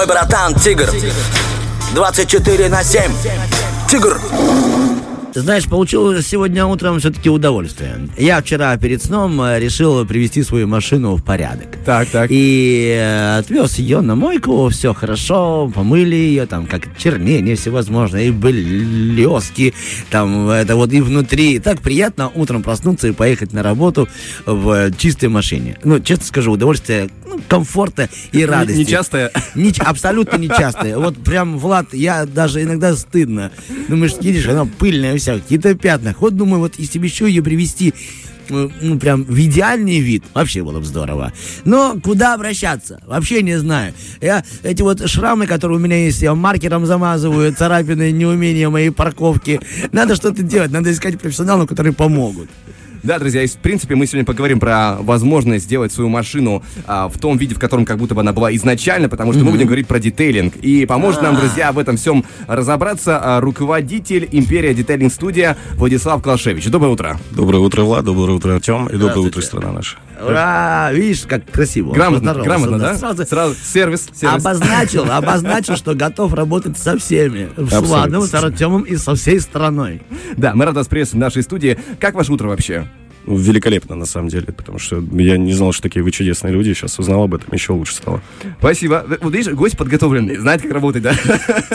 Мой братан Тигр. 24 на 7. Тигр. Ты знаешь, получил сегодня утром все-таки удовольствие. Я вчера перед сном э, решил привести свою машину в порядок. Так, так. И э, отвез ее на мойку, все хорошо, помыли ее, там, как чернение всевозможное, и блески, там, это вот и внутри. Так приятно утром проснуться и поехать на работу в чистой машине. Ну, честно скажу, удовольствие, ну, комфорта и радости. Нечастое. Не, абсолютно нечастое. Вот прям, Влад, я даже иногда стыдно. Думаешь, едешь, она пыльная вся, какие-то пятна. Вот думаю, вот если бы еще ее привести э, ну, прям в идеальный вид, вообще было бы здорово. Но куда обращаться? Вообще не знаю. Я эти вот шрамы, которые у меня есть, я маркером замазываю, царапины, неумение моей парковки. Надо что-то делать, надо искать профессионалов, которые помогут. Да, друзья, и, в принципе, мы сегодня поговорим про возможность сделать свою машину а, в том виде, в котором как будто бы она была изначально, потому что mm-hmm. мы будем говорить про детейлинг. И поможет нам, друзья, в этом всем разобраться а, руководитель Империя Детейлинг Студия Владислав Клашевич. Доброе утро. Доброе утро, Влад, доброе утро, Артем, и доброе утро, страна наша. Ура! Видишь, как красиво. Грамотно, грамотно, да? Сразу, сразу сервис, сервис. Обозначил, обозначил, что готов работать со всеми. С Владом, с Артемом и со всей страной. Да, мы рады вас приветствовать в нашей студии. Как ваше утро вообще? Великолепно, на самом деле, потому что я не знал, что такие вы чудесные люди, сейчас узнал об этом, еще лучше стало. Спасибо. Вот видишь, гость подготовленный, знает, как работать, да?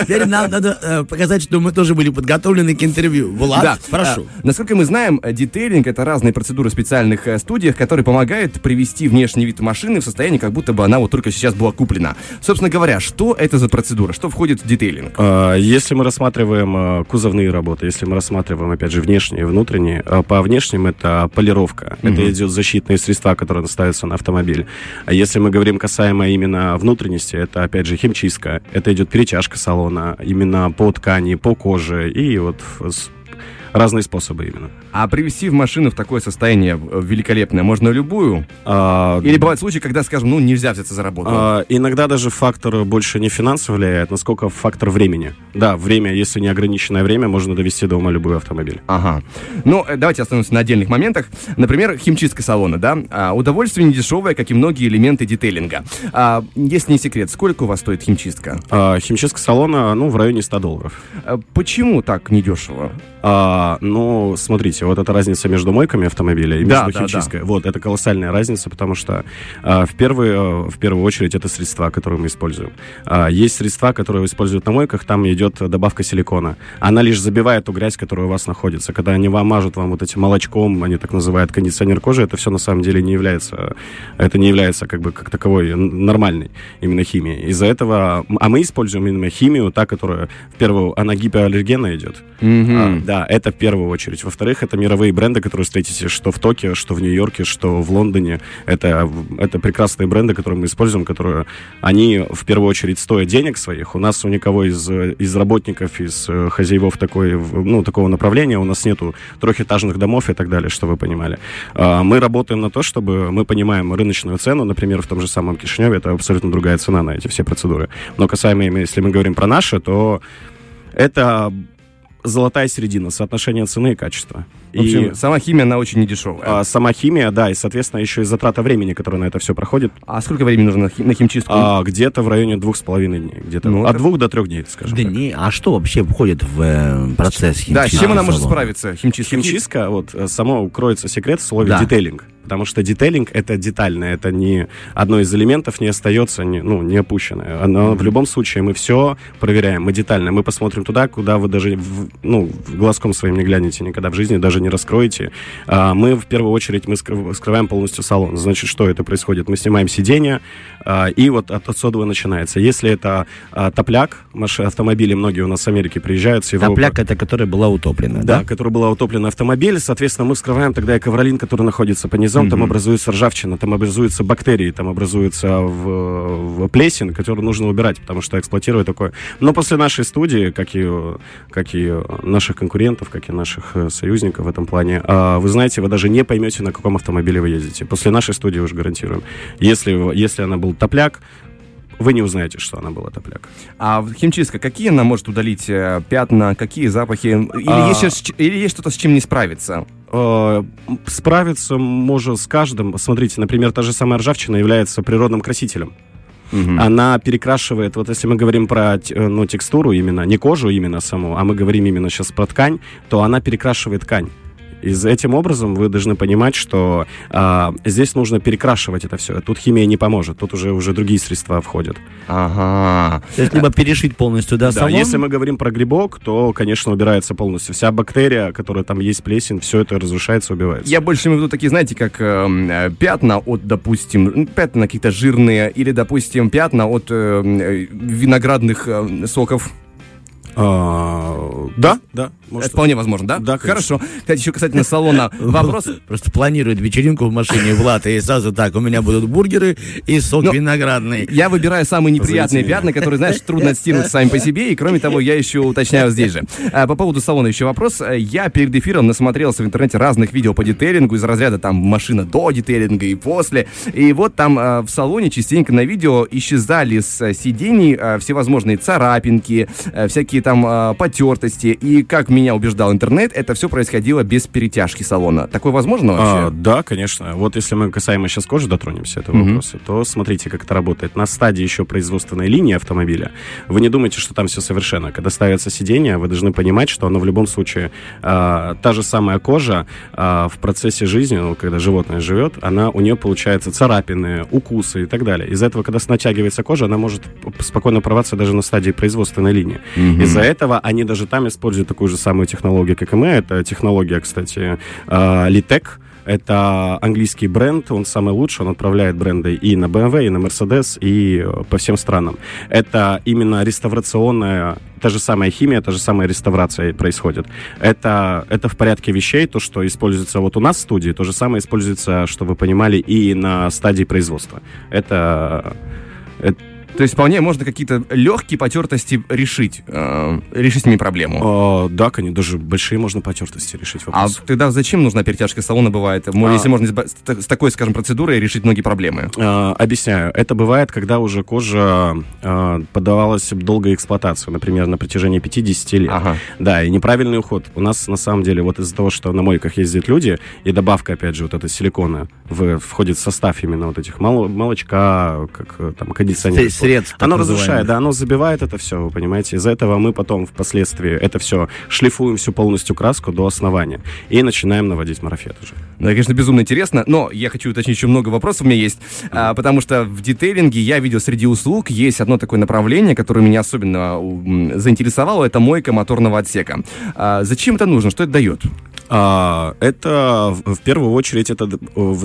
Теперь нам надо э, показать, что мы тоже были подготовлены к интервью. Влад, да. прошу. А, насколько мы знаем, детейлинг — это разные процедуры в специальных э, студиях, которые помогают привести внешний вид машины в состояние, как будто бы она вот только сейчас была куплена. Собственно говоря, что это за процедура? Что входит в детейлинг? А, если мы рассматриваем э, кузовные работы, если мы рассматриваем, опять же, внешние и внутренние, э, по внешним это полировка. Mm-hmm. Это идет защитные средства, которые ставятся на автомобиль. А если мы говорим касаемо именно внутренности, это опять же химчистка, это идет перетяжка салона именно по ткани, по коже и вот разные способы именно. А привести в машину в такое состояние великолепное можно любую? А, Или бывают случаи, когда, скажем, ну, нельзя взяться за работу? А, иногда даже фактор больше не финансово влияет, насколько фактор времени. Да, время, если не ограниченное время, можно довести до ума любой автомобиль. Ага. Ну, э, давайте остановимся на отдельных моментах. Например, химчистка салона, да? А, удовольствие не дешевое, как и многие элементы детейлинга. А, если не секрет, сколько у вас стоит химчистка? А, химчистка салона, ну, в районе 100 долларов. А, почему так недешево? А, ну, смотрите, вот эта разница между мойками автомобиля и между да, химчисткой. Да, да. Вот, это колоссальная разница, потому что а, в, первую, в первую очередь это средства, которые мы используем. А, есть средства, которые используют на мойках, там идет добавка силикона. Она лишь забивает ту грязь, которая у вас находится. Когда они вам мажут вам вот этим молочком, они так называют кондиционер кожи, это все на самом деле не является, это не является как бы как таковой нормальной именно химией. Из-за этого, а мы используем именно химию, та, которая в первую, она гипоаллергенная идет. Mm-hmm. А, да, это в первую очередь. Во-вторых, это мировые бренды, которые встретите что в Токио, что в Нью-Йорке, что в Лондоне. Это, это прекрасные бренды, которые мы используем, которые, они в первую очередь стоят денег своих. У нас у никого из, из работников, из э, хозяевов такой, ну, такого направления, у нас нету трехэтажных домов и так далее, что вы понимали. А, мы работаем на то, чтобы мы понимаем рыночную цену, например, в том же самом Кишиневе, это абсолютно другая цена на эти все процедуры. Но касаемо, если мы говорим про наши, то это золотая середина, соотношение цены и качества. В общем, и сама химия, она очень недешевая. А, сама химия, да, и, соответственно, еще и затрата времени, которая на это все проходит. А сколько времени нужно на, на химчистку? А, где-то в районе двух с половиной дней. Где-то ну, от это... двух до трех дней, скажем да так. Не, а что вообще входит в э, процесс химчистки? Да, с чем она может справиться, химчистка? Химчистка, вот, э, само кроется секрет в слове да. детейлинг потому что детейлинг — это детально, это не одно из элементов не остается, не, ну, не опущенное. Но в любом случае мы все проверяем, мы детально, мы посмотрим туда, куда вы даже, в, ну, глазком своим не глянете никогда в жизни, даже не раскроете. А, мы в первую очередь мы скрываем полностью салон. Значит, что это происходит? Мы снимаем сиденье, а, и вот от отсюда начинается. Если это а, топляк, наши автомобили многие у нас с Америки приезжают с Европы. Топляк это которая была утоплена, да? Да, которая была утоплена автомобиль, соответственно, мы вскрываем тогда и ковролин, который находится по низам, mm-hmm. там образуется ржавчина, там образуются бактерии, там образуется в, в плесень, которую нужно убирать, потому что эксплуатирует такое. Но после нашей студии, как и, как и наших конкурентов, как и наших э, союзников в этом плане, а, вы знаете, вы даже не поймете, на каком автомобиле вы ездите. После нашей студии уже гарантируем. Если, если она был топляк, вы не узнаете, что она была топляк. А химчистка, какие она может удалить э, пятна, какие запахи? Или, а... есть, или есть что-то, с чем не справиться? Э, справиться может с каждым. Смотрите, например, та же самая ржавчина является природным красителем. угу. она перекрашивает, вот если мы говорим про ну, текстуру именно, не кожу именно саму, а мы говорим именно сейчас про ткань, то она перекрашивает ткань. И за этим образом вы должны понимать, что а, здесь нужно перекрашивать это все. Тут химия не поможет, тут уже, уже другие средства входят. Ага. То есть либо перешить полностью, да, Да, если мы говорим про грибок, то, конечно, убирается полностью. Вся бактерия, которая там есть, плесень, все это разрушается, убивается. Я больше имею в виду такие, знаете, как эм, э, пятна от, допустим, пятна какие-то жирные, или, допустим, пятна от э, виноградных э, соков. А, да, да. Может, Это вполне возможно, да? Да, конечно. Хорошо. Кстати, еще касательно салона вопрос. Просто планирует вечеринку в машине Влад, и сразу так, у меня будут бургеры и сок Но виноградный. Я выбираю самые неприятные пятна, которые, знаешь, трудно отстирывать сами по себе, и кроме того, я еще уточняю здесь же. А, по поводу салона еще вопрос. Я перед эфиром насмотрелся в интернете разных видео по детейлингу из разряда там машина до детейлинга и после. И вот там а, в салоне частенько на видео исчезали с сидений а, всевозможные царапинки, всякие там потертости. И как меня убеждал интернет, это все происходило без перетяжки салона. Такое возможно вообще? А, да, конечно. Вот если мы касаемо сейчас кожи дотронемся этого mm-hmm. вопроса, то смотрите, как это работает. На стадии еще производственной линии автомобиля вы не думайте, что там все совершенно. Когда ставятся сиденья, вы должны понимать, что оно в любом случае а, та же самая кожа а, в процессе жизни, ну, когда животное живет, она у нее получается царапины, укусы и так далее. Из-за этого, когда натягивается кожа, она может спокойно порваться даже на стадии производственной линии. Mm-hmm. Из-за этого они даже там используют такую же самую технологию, как и мы. Это технология, кстати, Литек. Это английский бренд, он самый лучший, он отправляет бренды и на BMW, и на Mercedes, и э, по всем странам. Это именно реставрационная, та же самая химия, та же самая реставрация происходит. Это, это в порядке вещей, то, что используется вот у нас в студии, то же самое используется, что вы понимали, и на стадии производства. Это, это то есть вполне можно какие-то легкие потертости решить, э, решить с ними проблему. О, да, конечно, даже большие можно потертости решить вопрос. А тогда зачем нужна перетяжка салона бывает? А... Если можно с такой, скажем, процедурой решить многие проблемы. А, объясняю. Это бывает, когда уже кожа а, поддавалась долгой эксплуатации, например, на протяжении 50 лет. Ага. Да, и неправильный уход. У нас на самом деле вот из-за того, что на мойках ездят люди, и добавка, опять же, вот эта силикона в, входит в состав именно вот этих мол, молочка, как э, там кондиционер средств. Оно разрушает, да, оно забивает это все, вы понимаете. Из-за этого мы потом впоследствии это все шлифуем всю полностью краску до основания и начинаем наводить марафет уже. Да, конечно, безумно интересно, но я хочу уточнить, еще много вопросов у меня есть, а, потому что в детейлинге я видел среди услуг есть одно такое направление, которое меня особенно заинтересовало, это мойка моторного отсека. А, зачем это нужно? Что это дает? А, это в первую очередь это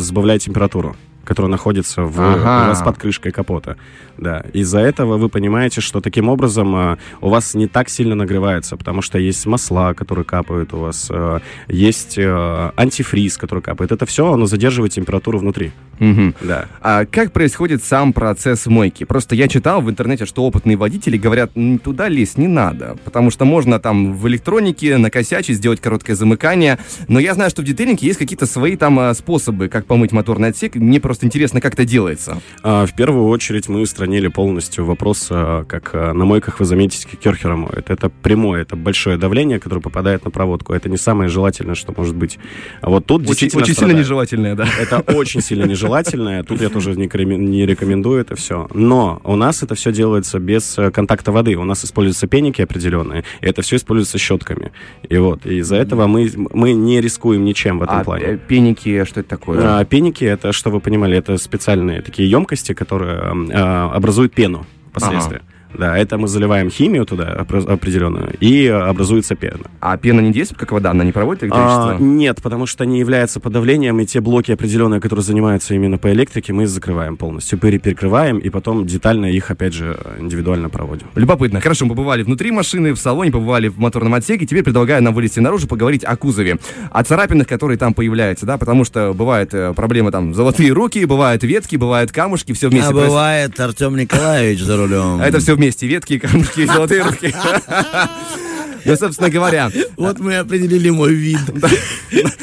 сбавляет температуру которая находится в, ага. у вас под крышкой капота. Да. Из-за этого вы понимаете, что таким образом э, у вас не так сильно нагревается, потому что есть масла, которые капают у вас, э, есть э, антифриз, который капает. Это все, оно задерживает температуру внутри. Угу. Да. А как происходит сам процесс мойки? Просто я читал в интернете, что опытные водители говорят, туда лезть не надо, потому что можно там в электронике накосячить, сделать короткое замыкание, но я знаю, что в детейлинге есть какие-то свои там способы, как помыть моторный отсек. Мне просто просто интересно, как это делается. А, в первую очередь мы устранили полностью вопрос, а, как а, на мойках вы заметите, керхера моют. Это прямое, это большое давление, которое попадает на проводку. Это не самое желательное, что может быть. А вот тут очень, Очень сильно нежелательное, да. Это очень сильно нежелательное. Тут я тоже не, не рекомендую это все. Но у нас это все делается без э, контакта воды. У нас используются пеники определенные, и это все используется щетками. И вот, из-за этого мы, мы не рискуем ничем в этом а плане. пеники, что это такое? А, пеники, это, что вы понимали, это специальные такие емкости, которые э, образуют пену впоследствии. Ага. Да, это мы заливаем химию туда определенную, и образуется пена. А пена не действует, как вода? Она не проводит электричество? А, нет, потому что не является подавлением, и те блоки определенные, которые занимаются именно по электрике, мы закрываем полностью, перекрываем, и потом детально их, опять же, индивидуально проводим. Любопытно. Хорошо, мы побывали внутри машины, в салоне, побывали в моторном отсеке, теперь предлагаю нам вылезти наружу, поговорить о кузове, о царапинах, которые там появляются, да, потому что бывают э, проблемы там, золотые руки, бывают ветки, бывают камушки, все вместе. А проис... бывает Артем Николаевич за рулем. Это все вместе, ветки, камушки, золотые руки. Ну, собственно говоря. Вот мы определили мой вид.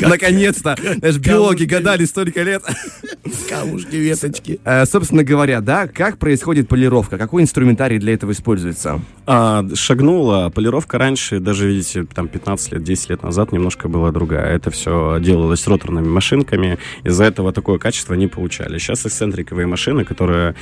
Наконец-то. Знаешь, биологи гадали столько лет. Камушки, веточки. Э, собственно говоря, да, как происходит полировка? Какой инструментарий для этого используется? А, шагнула. Полировка раньше, даже, видите, там 15 лет, 10 лет назад немножко была другая. Это все делалось роторными машинками. Из-за этого такое качество не получали. Сейчас эксцентриковые машины, которые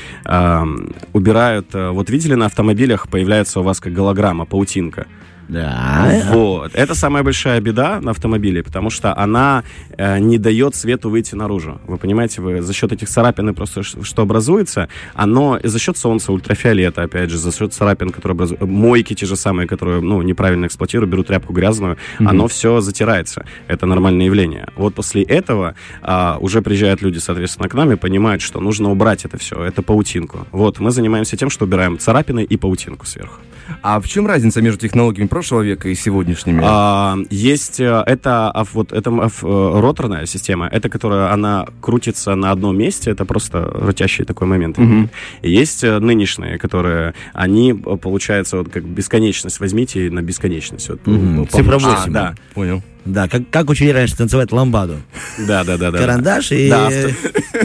убирают... А, вот видели на автомобилях, появляется у вас как голограмма, паутинка. Да. Вот. Это самая большая беда на автомобиле, потому что она э, не дает свету выйти наружу. Вы понимаете, вы за счет этих царапин просто что образуется, оно за счет солнца, ультрафиолета, опять же, за счет царапин, которые образуют, мойки те же самые, которые, ну, неправильно эксплуатируют, берут тряпку грязную, mm-hmm. оно все затирается. Это нормальное явление. Вот после этого э, уже приезжают люди, соответственно, к нам и понимают, что нужно убрать это все, это паутинку. Вот, мы занимаемся тем, что убираем царапины и паутинку сверху. А в чем разница между технологиями прошлого века и сегодняшними? А, есть э, это вот это э, роторная система, это которая она крутится на одном месте, это просто рутящий такой момент. Угу. есть э, нынешние, которые они получается вот как бесконечность возьмите на бесконечность. Вот, угу. Цифра 8. А, да, понял. Да, как, как учили раньше танцевать ламбаду. Да, да, да. да Карандаш и да.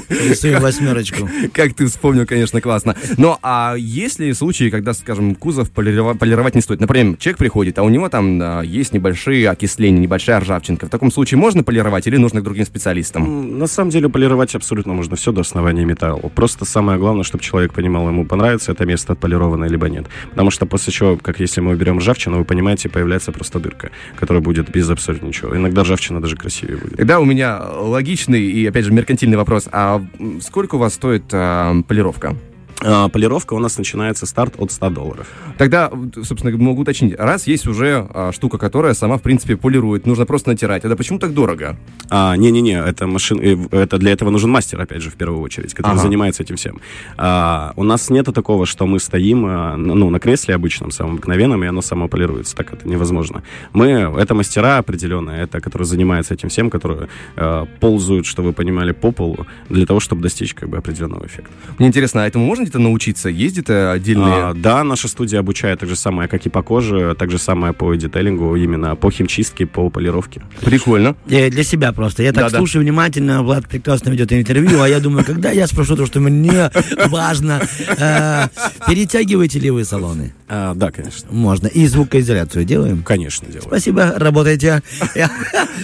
рисуем восьмерочку. Как ты вспомнил, конечно, классно. Но а есть ли случаи, когда, скажем, кузов полировать, полировать не стоит? Например, человек приходит, а у него там а, есть небольшие окисления, небольшая ржавчинка. В таком случае можно полировать или нужно к другим специалистам? На самом деле полировать абсолютно можно все до основания металла. Просто самое главное, чтобы человек понимал, ему понравится это место отполированное либо нет. Потому что после чего, как если мы уберем ржавчину, вы понимаете, появляется просто дырка, которая будет без абсолютно ничего. Иногда ржавчина даже красивее будет. Тогда у меня логичный и, опять же, меркантильный вопрос. А сколько у вас стоит а, полировка? А, полировка у нас начинается старт от 100 долларов. Тогда, собственно, могу уточнить, раз есть уже а, штука, которая сама, в принципе, полирует, нужно просто натирать, это почему так дорого? А, не-не-не, это машин, э, это для этого нужен мастер, опять же, в первую очередь, который ага. занимается этим всем. А, у нас нету такого, что мы стоим а, ну, на кресле обычном, самом обыкновенном, и оно само полируется. Так это невозможно. Мы, это мастера определенные, это которые занимаются этим всем, которые а, ползают, что вы понимали, по полу, для того, чтобы достичь как бы определенного эффекта. Мне интересно, а этому можно где-то научиться? Ездит отдельные? А, да, наша студия обучает так же самое, как и по коже, так же самое по детейлингу, именно по химчистке, по полировке. Прикольно. Я для себя просто. Я так да, слушаю да. внимательно, Влад прекрасно ведет интервью, а я думаю, когда я спрошу то, что мне важно, э, перетягиваете ли вы салоны? А, да, конечно. Можно. И звукоизоляцию делаем? Конечно, делаем. Спасибо, работайте.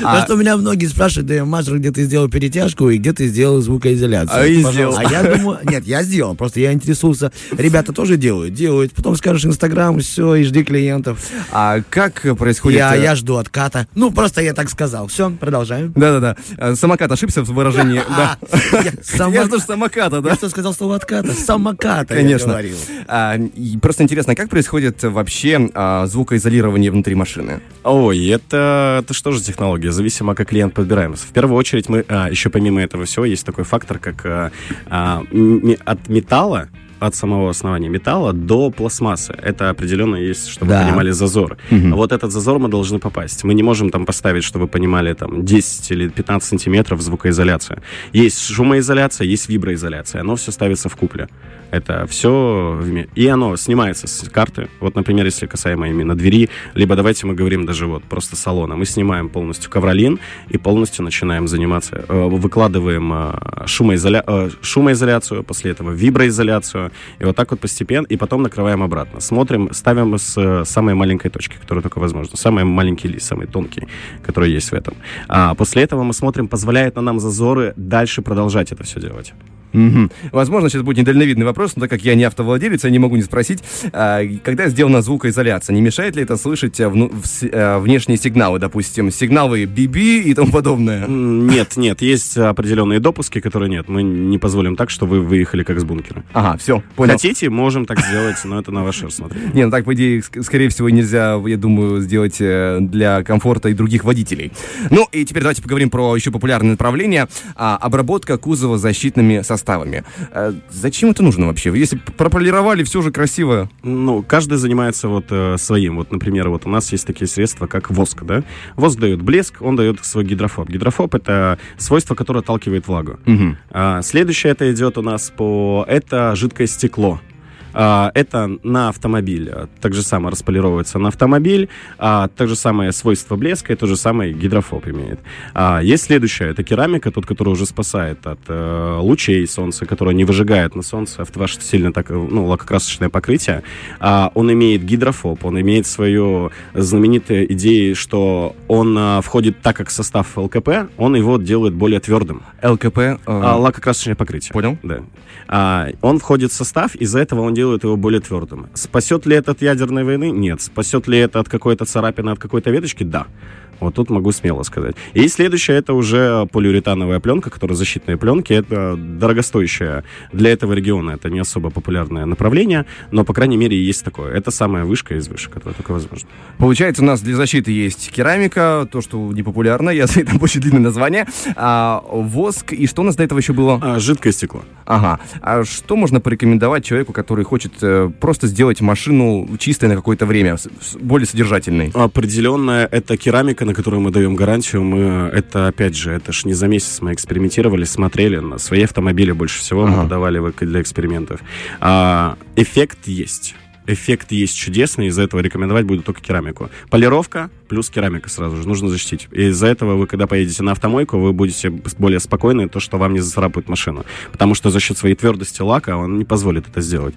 Просто у меня многие спрашивают, да, мастер, где ты сделал перетяжку и где ты сделал звукоизоляцию. А, сделал. а я думаю, нет, я сделал, просто я интересовался. Ребята тоже делают, делают. Потом скажешь Инстаграм, все, и жди клиентов. А как происходит... Я, я жду отката. Ну, просто я так сказал. Все, продолжаем. Да-да-да. А, самокат ошибся в выражении. Да. Я жду самоката, да? Я что сказал слово отката? Самоката, Конечно. Просто интересно, как происходит вообще звукоизолирование внутри машины? Ой, это, это что же технология? Зависимо, как клиент подбираем. В первую очередь мы, а, еще помимо этого всего, есть такой фактор, как а, а, от металла от самого основания металла до пластмассы. Это определенно есть, чтобы да. вы понимали, зазор. Угу. Вот этот зазор мы должны попасть. Мы не можем там поставить, чтобы вы понимали, там 10 или 15 сантиметров звукоизоляция. Есть шумоизоляция, есть виброизоляция. Оно все ставится в купле. Это все и оно снимается с карты. Вот, например, если касаемо именно двери, либо давайте мы говорим даже вот просто салона. Мы снимаем полностью ковролин и полностью начинаем заниматься, э, выкладываем э, шумоизоля... Э, шумоизоляцию, после этого виброизоляцию, и вот так вот постепенно, и потом накрываем обратно. Смотрим, ставим с самой маленькой точки, которая только возможно. Самый маленький лист, самый тонкий, который есть в этом. А после этого мы смотрим, позволяет на нам зазоры дальше продолжать это все делать. Угу. Возможно, сейчас будет недальновидный вопрос, но так как я не автовладелец, я не могу не спросить. А, когда сделана звукоизоляция, не мешает ли это слышать а, вну, в, а, внешние сигналы, допустим, сигналы BB и тому подобное? Нет, нет, есть определенные допуски, которые нет. Мы не позволим так, что вы выехали как с бункера. Ага, все, понял. Хотите, можем так сделать, но это на ваше рассмотрение. Не, ну так, по идее, скорее всего, нельзя, я думаю, сделать э, для комфорта и других водителей. Ну, и теперь давайте поговорим про еще популярное направление. Обработка кузова защитными составами составами. А зачем это нужно вообще? Если прополировали, все же красиво. Ну, каждый занимается вот э, своим. Вот, например, вот у нас есть такие средства, как воск, да? Воск дает блеск, он дает свой гидрофоб. Гидрофоб — это свойство, которое отталкивает влагу. Угу. А, следующее это идет у нас по... Это жидкое стекло. А, это на автомобиль. Так же самое располировывается на автомобиль. А, так же самое свойство блеска и то же самое гидрофоб имеет. А, есть следующее. Это керамика, тот, который уже спасает от э, лучей солнца, который не выжигает на солнце ваше сильно так, ну, лакокрасочное покрытие. А, он имеет гидрофоб, он имеет свою знаменитую идею, что он а, входит так, как состав ЛКП, он его делает более твердым. ЛКП? Э... А, лакокрасочное покрытие. Понял. Да. А, он входит в состав, из-за этого он делает его более твердым. Спасет ли это от ядерной войны? Нет. Спасет ли это от какой-то царапины, от какой-то веточки? Да. Вот тут могу смело сказать. И следующее, это уже полиуретановая пленка, которая защитные пленки. Это дорогостоящая для этого региона. Это не особо популярное направление, но, по крайней мере, есть такое. Это самая вышка из вышек, которая только возможно. Получается, у нас для защиты есть керамика, то, что не популярно, я знаю, там очень длинное название, а, воск, и что у нас до этого еще было? А, жидкое стекло. Ага. А что можно порекомендовать человеку, который хочет э, просто сделать машину чистой на какое-то время, более содержательной? Определенная это керамика, на которую мы даем гарантию. Мы это, опять же, это ж не за месяц мы экспериментировали, смотрели на свои автомобили больше всего ага. мы давали для экспериментов. А, эффект есть эффект есть чудесный, из-за этого рекомендовать буду только керамику. Полировка плюс керамика сразу же, нужно защитить. И из-за этого вы, когда поедете на автомойку, вы будете более спокойны, то, что вам не зацарапают машину. Потому что за счет своей твердости лака он не позволит это сделать.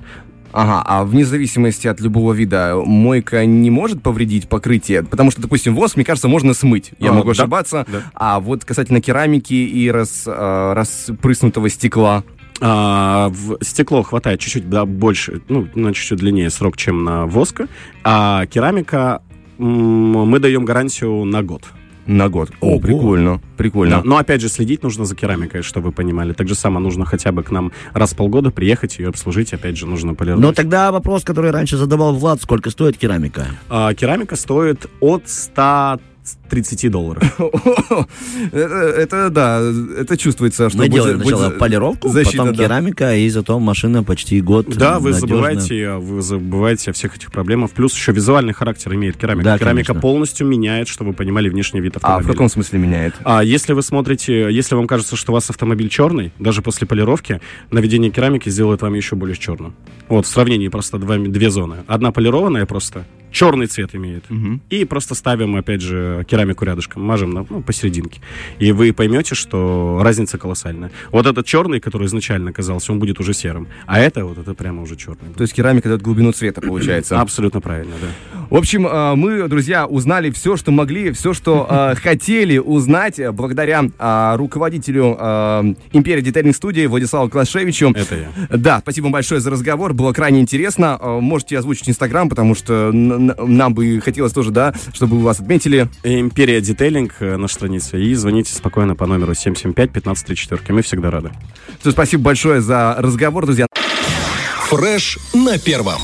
Ага, а вне зависимости от любого вида мойка не может повредить покрытие? Потому что, допустим, воск, мне кажется, можно смыть. Я а, могу да, ошибаться. Да. А вот касательно керамики и рас, а, распрыснутого стекла. А, в стекло хватает чуть-чуть да, больше, ну, на чуть-чуть длиннее срок, чем на воска, а керамика мы даем гарантию на год. На год. О, Ого. прикольно, прикольно. Да, но опять же следить нужно за керамикой, чтобы вы понимали. Так же само нужно хотя бы к нам раз в полгода приехать ее обслужить. Опять же нужно полировать. Но тогда вопрос, который раньше задавал Влад, сколько стоит керамика? А, керамика стоит от 100 30 долларов. это, да, это чувствуется, что Мы делаем сначала полировку, потом керамика, и зато машина почти год Да, вы забываете, вы забываете о всех этих проблемах. Плюс еще визуальный характер имеет керамика. Керамика полностью меняет, чтобы вы понимали внешний вид автомобиля. А в каком смысле меняет? А если вы смотрите, если вам кажется, что у вас автомобиль черный, даже после полировки, наведение керамики сделает вам еще более черным. Вот, в сравнении просто два, две зоны. Одна полированная просто, черный цвет имеет. И просто ставим, опять же, керамику рядышком, мажем на, ну, посерединке. И вы поймете, что разница колоссальная. Вот этот черный, который изначально казался, он будет уже серым. А это вот это прямо уже черный. То есть керамика дает глубину цвета, получается. Абсолютно правильно, да. В общем, а, мы, друзья, узнали все, что могли, все, что а, хотели узнать благодаря а, руководителю Империи Детейлинг студии Владиславу Клашевичу. Это я. Да, спасибо вам большое за разговор, было крайне интересно. Можете озвучить Инстаграм, потому что нам бы хотелось тоже, да, чтобы вас отметили. Империя Детейлинг, э, наша страница. И звоните спокойно по номеру 775-1534. Мы всегда рады. Все, спасибо большое за разговор, друзья. Фреш на первом.